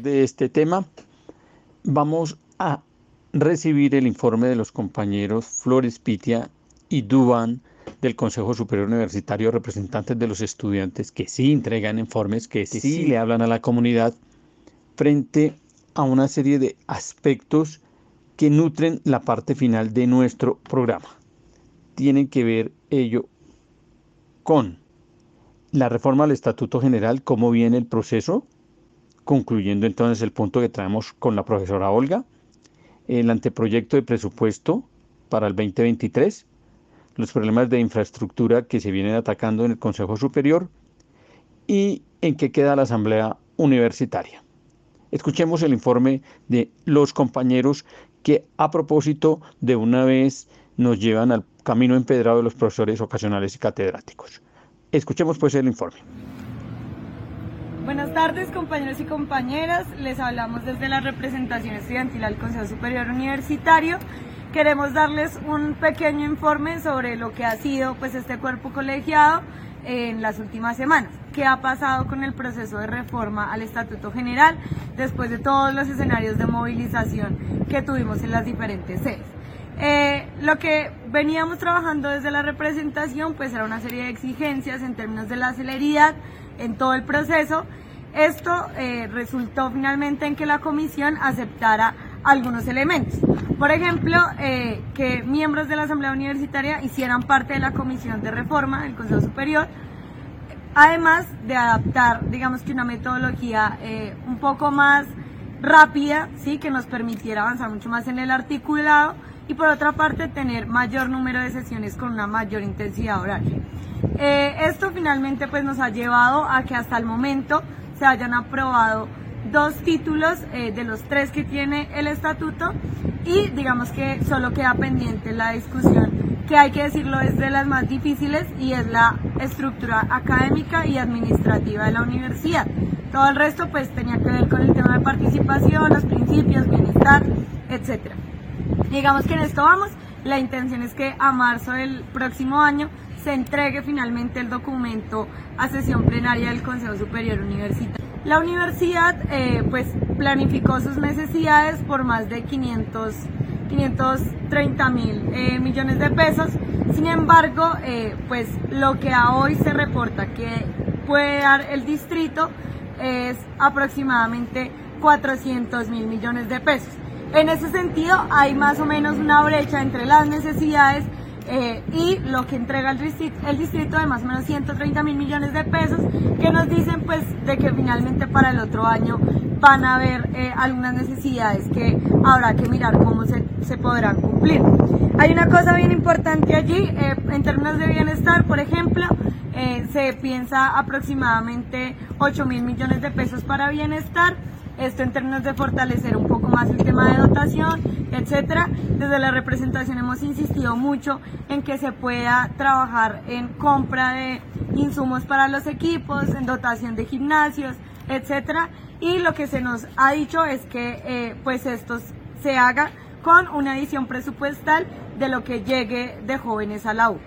Después de este tema, vamos a recibir el informe de los compañeros Flores Pitia y Duban del Consejo Superior Universitario, representantes de los estudiantes que sí entregan informes, que sí, sí le hablan a la comunidad frente a una serie de aspectos que nutren la parte final de nuestro programa. Tienen que ver ello con la reforma al Estatuto General, cómo viene el proceso, concluyendo entonces el punto que traemos con la profesora Olga, el anteproyecto de presupuesto para el 2023, los problemas de infraestructura que se vienen atacando en el Consejo Superior y en qué queda la Asamblea Universitaria. Escuchemos el informe de los compañeros que a propósito de una vez nos llevan al camino empedrado de los profesores ocasionales y catedráticos. Escuchemos pues el informe. Buenas tardes compañeros y compañeras, les hablamos desde la representación estudiantil al Consejo Superior Universitario. Queremos darles un pequeño informe sobre lo que ha sido pues este cuerpo colegiado en las últimas semanas. ¿Qué ha pasado con el proceso de reforma al Estatuto General después de todos los escenarios de movilización que tuvimos en las diferentes sedes? Eh, lo que veníamos trabajando desde la representación pues era una serie de exigencias en términos de la celeridad en todo el proceso. Esto eh, resultó finalmente en que la comisión aceptara algunos elementos. Por ejemplo, eh, que miembros de la Asamblea Universitaria hicieran parte de la Comisión de Reforma del Consejo Superior, además de adaptar, digamos que una metodología eh, un poco más rápida, ¿sí? que nos permitiera avanzar mucho más en el articulado y por otra parte tener mayor número de sesiones con una mayor intensidad horaria. Eh, esto finalmente pues nos ha llevado a que hasta el momento se hayan aprobado dos títulos eh, de los tres que tiene el estatuto y digamos que solo queda pendiente la discusión que hay que decirlo es de las más difíciles y es la estructura académica y administrativa de la universidad. Todo el resto pues tenía que ver con el tema de participación, los principios, bienestar, etc. Digamos que en esto vamos, la intención es que a marzo del próximo año se entregue finalmente el documento a sesión plenaria del Consejo Superior Universitario. La universidad eh, pues planificó sus necesidades por más de 500, 530 mil eh, millones de pesos. Sin embargo, eh, pues lo que a hoy se reporta que puede dar el distrito es aproximadamente 400 mil millones de pesos. En ese sentido, hay más o menos una brecha entre las necesidades eh, y lo que entrega el distrito, de más o menos 130 mil millones de pesos que nos dicen pues de que finalmente para el otro año van a haber eh, algunas necesidades que habrá que mirar cómo se, se podrán cumplir. Hay una cosa bien importante allí, eh, en términos de bienestar, por ejemplo, se piensa aproximadamente 8 mil millones de pesos para bienestar esto en términos de fortalecer un poco más el tema de dotación, etcétera. Desde la representación hemos insistido mucho en que se pueda trabajar en compra de insumos para los equipos, en dotación de gimnasios, etcétera. Y lo que se nos ha dicho es que eh, pues esto se haga con una edición presupuestal de lo que llegue de jóvenes a la U.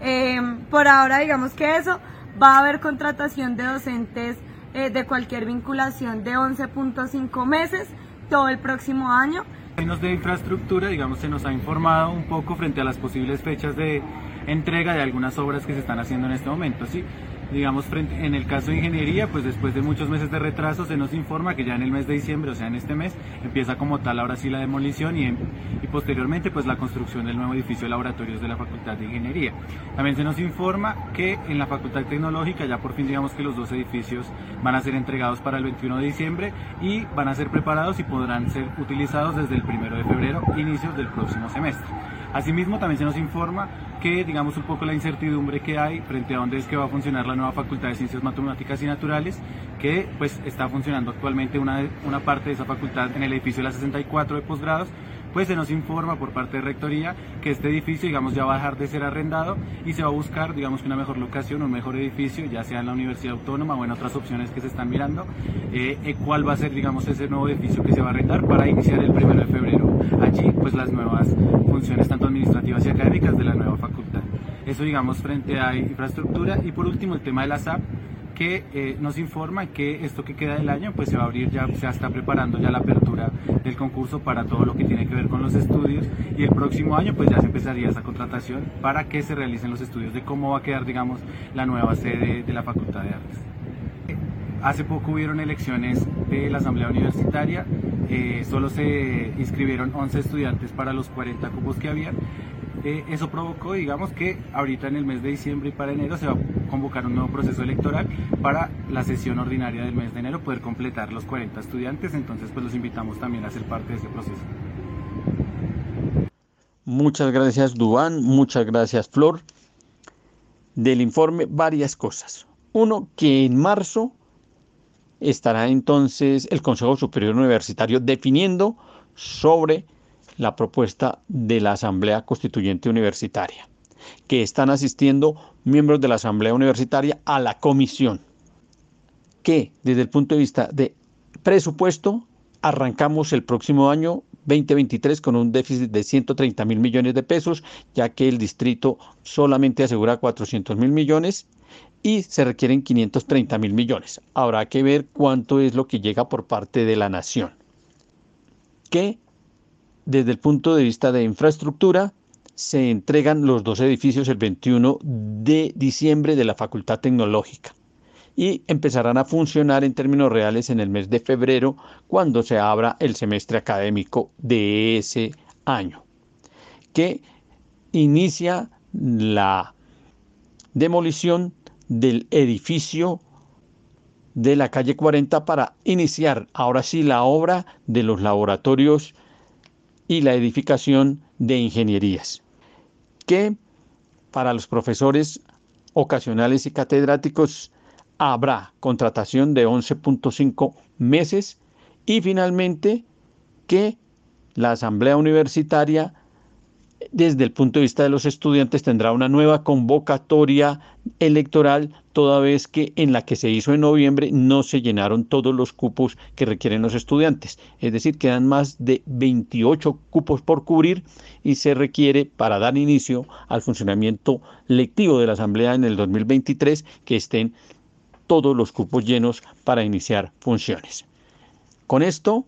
Eh, por ahora digamos que eso, va a haber contratación de docentes eh, de cualquier vinculación de 11.5 meses todo el próximo año. En términos de infraestructura, digamos, se nos ha informado un poco frente a las posibles fechas de entrega de algunas obras que se están haciendo en este momento. ¿sí? Digamos, en el caso de ingeniería, pues después de muchos meses de retraso se nos informa que ya en el mes de diciembre, o sea, en este mes, empieza como tal ahora sí la demolición y, posteriormente pues la construcción del nuevo edificio de laboratorios de la Facultad de Ingeniería. También se nos informa que en la Facultad Tecnológica ya por fin digamos que los dos edificios van a ser entregados para el 21 de diciembre y van a ser preparados y podrán ser utilizados desde el 1 de febrero, inicios del próximo semestre. Asimismo, también se nos informa que, digamos, un poco la incertidumbre que hay frente a dónde es que va a funcionar la nueva Facultad de Ciencias Matemáticas y Naturales, que pues está funcionando actualmente una, una parte de esa facultad en el edificio de la 64 de posgrados, pues se nos informa por parte de Rectoría que este edificio, digamos, ya va a dejar de ser arrendado y se va a buscar, digamos, una mejor locación, un mejor edificio, ya sea en la Universidad Autónoma o en otras opciones que se están mirando, eh, eh, cuál va a ser, digamos, ese nuevo edificio que se va a arrendar para iniciar el primero de febrero. Allí, pues las nuevas funciones, tanto administrativas y académicas, de la nueva facultad. Eso, digamos, frente a infraestructura. Y por último, el tema de la SAP que eh, nos informa que esto que queda del año pues se va a abrir ya, se está preparando ya la apertura del concurso para todo lo que tiene que ver con los estudios y el próximo año pues ya se empezaría esa contratación para que se realicen los estudios de cómo va a quedar digamos la nueva sede de la Facultad de Artes. Hace poco hubieron elecciones de la Asamblea Universitaria, eh, solo se inscribieron 11 estudiantes para los 40 cupos que había eso provocó, digamos, que ahorita en el mes de diciembre y para enero se va a convocar un nuevo proceso electoral para la sesión ordinaria del mes de enero poder completar los 40 estudiantes, entonces pues los invitamos también a ser parte de ese proceso. Muchas gracias Duan, muchas gracias Flor. Del informe varias cosas. Uno, que en marzo estará entonces el Consejo Superior Universitario definiendo sobre la propuesta de la Asamblea Constituyente Universitaria, que están asistiendo miembros de la Asamblea Universitaria a la comisión, que desde el punto de vista de presupuesto arrancamos el próximo año 2023 con un déficit de 130 mil millones de pesos, ya que el distrito solamente asegura 400 mil millones y se requieren 530 mil millones. Habrá que ver cuánto es lo que llega por parte de la nación. Que desde el punto de vista de infraestructura, se entregan los dos edificios el 21 de diciembre de la Facultad Tecnológica y empezarán a funcionar en términos reales en el mes de febrero cuando se abra el semestre académico de ese año, que inicia la demolición del edificio de la calle 40 para iniciar ahora sí la obra de los laboratorios y la edificación de ingenierías, que para los profesores ocasionales y catedráticos habrá contratación de 11.5 meses y finalmente que la Asamblea Universitaria desde el punto de vista de los estudiantes tendrá una nueva convocatoria electoral toda vez que en la que se hizo en noviembre no se llenaron todos los cupos que requieren los estudiantes. Es decir, quedan más de 28 cupos por cubrir y se requiere para dar inicio al funcionamiento lectivo de la Asamblea en el 2023 que estén todos los cupos llenos para iniciar funciones. Con esto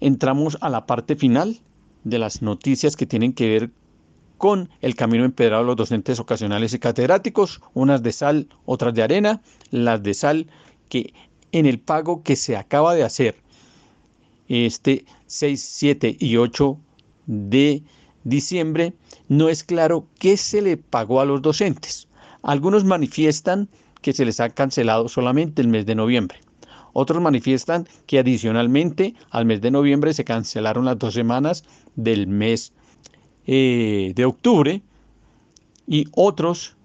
entramos a la parte final de las noticias que tienen que ver con el camino empedrado de los docentes ocasionales y catedráticos, unas de sal, otras de arena, las de sal que en el pago que se acaba de hacer este 6, 7 y 8 de diciembre, no es claro qué se le pagó a los docentes. Algunos manifiestan que se les ha cancelado solamente el mes de noviembre. Otros manifiestan que adicionalmente al mes de noviembre se cancelaron las dos semanas del mes eh, de octubre y otros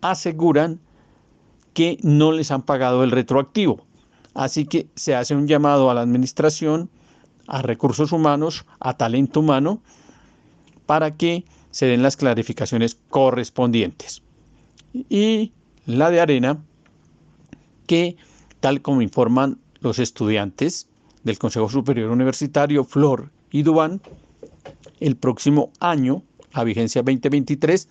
aseguran que no les han pagado el retroactivo. Así que se hace un llamado a la administración, a recursos humanos, a talento humano, para que se den las clarificaciones correspondientes. Y la de arena, que tal como informan los estudiantes del Consejo Superior Universitario, Flor y Dubán, el próximo año, la vigencia 2023,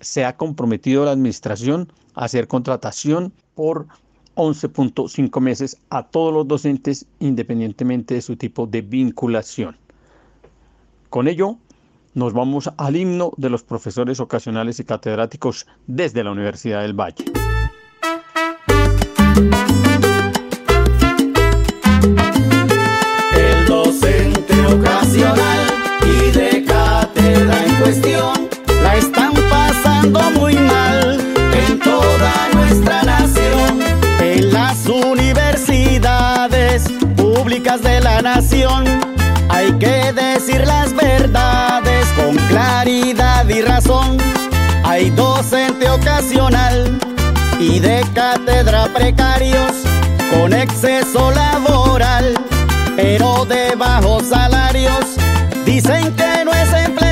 se ha comprometido la administración a hacer contratación por 11.5 meses a todos los docentes independientemente de su tipo de vinculación. Con ello, nos vamos al himno de los profesores ocasionales y catedráticos desde la Universidad del Valle. Cátedra precarios con exceso laboral, pero de bajos salarios. Dicen que no es empleado,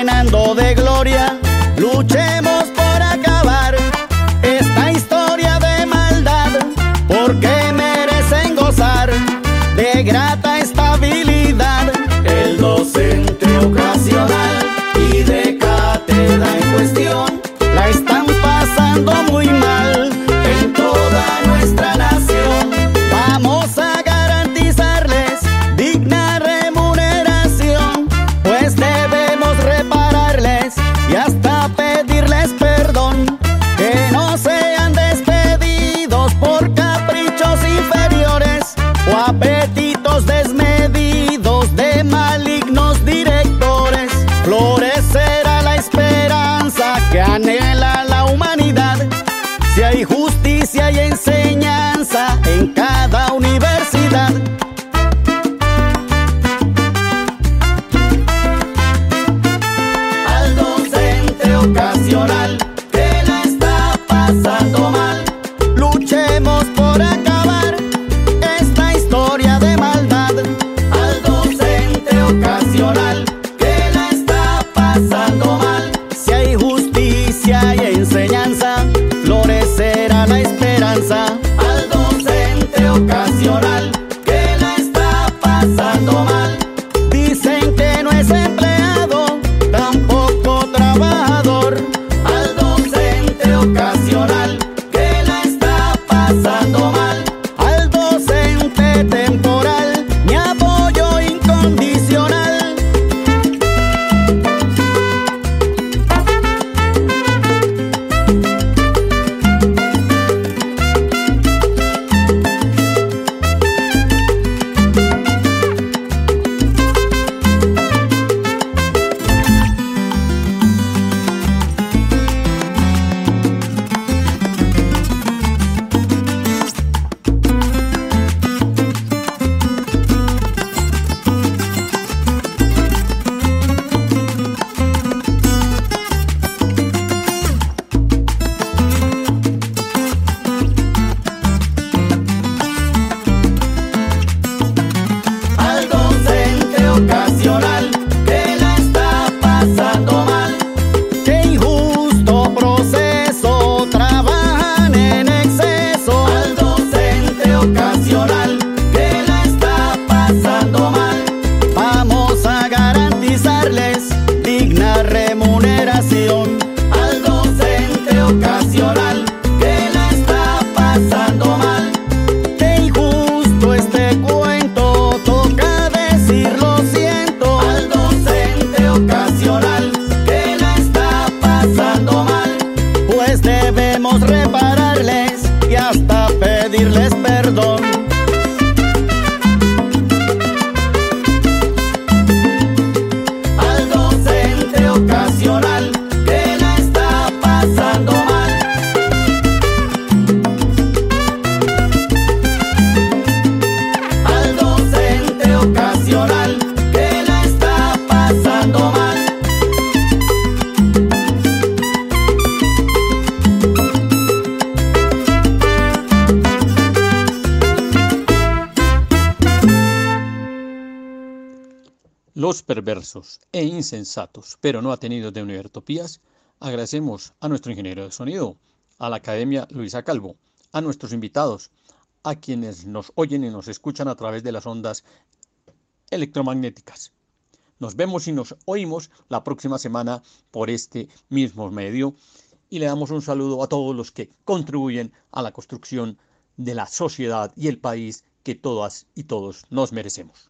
justicia y enseñanza en casa. E insensatos, pero no atenidos de Univertopías, agradecemos a nuestro ingeniero de sonido, a la Academia Luisa Calvo, a nuestros invitados, a quienes nos oyen y nos escuchan a través de las ondas electromagnéticas. Nos vemos y nos oímos la próxima semana por este mismo medio y le damos un saludo a todos los que contribuyen a la construcción de la sociedad y el país que todas y todos nos merecemos.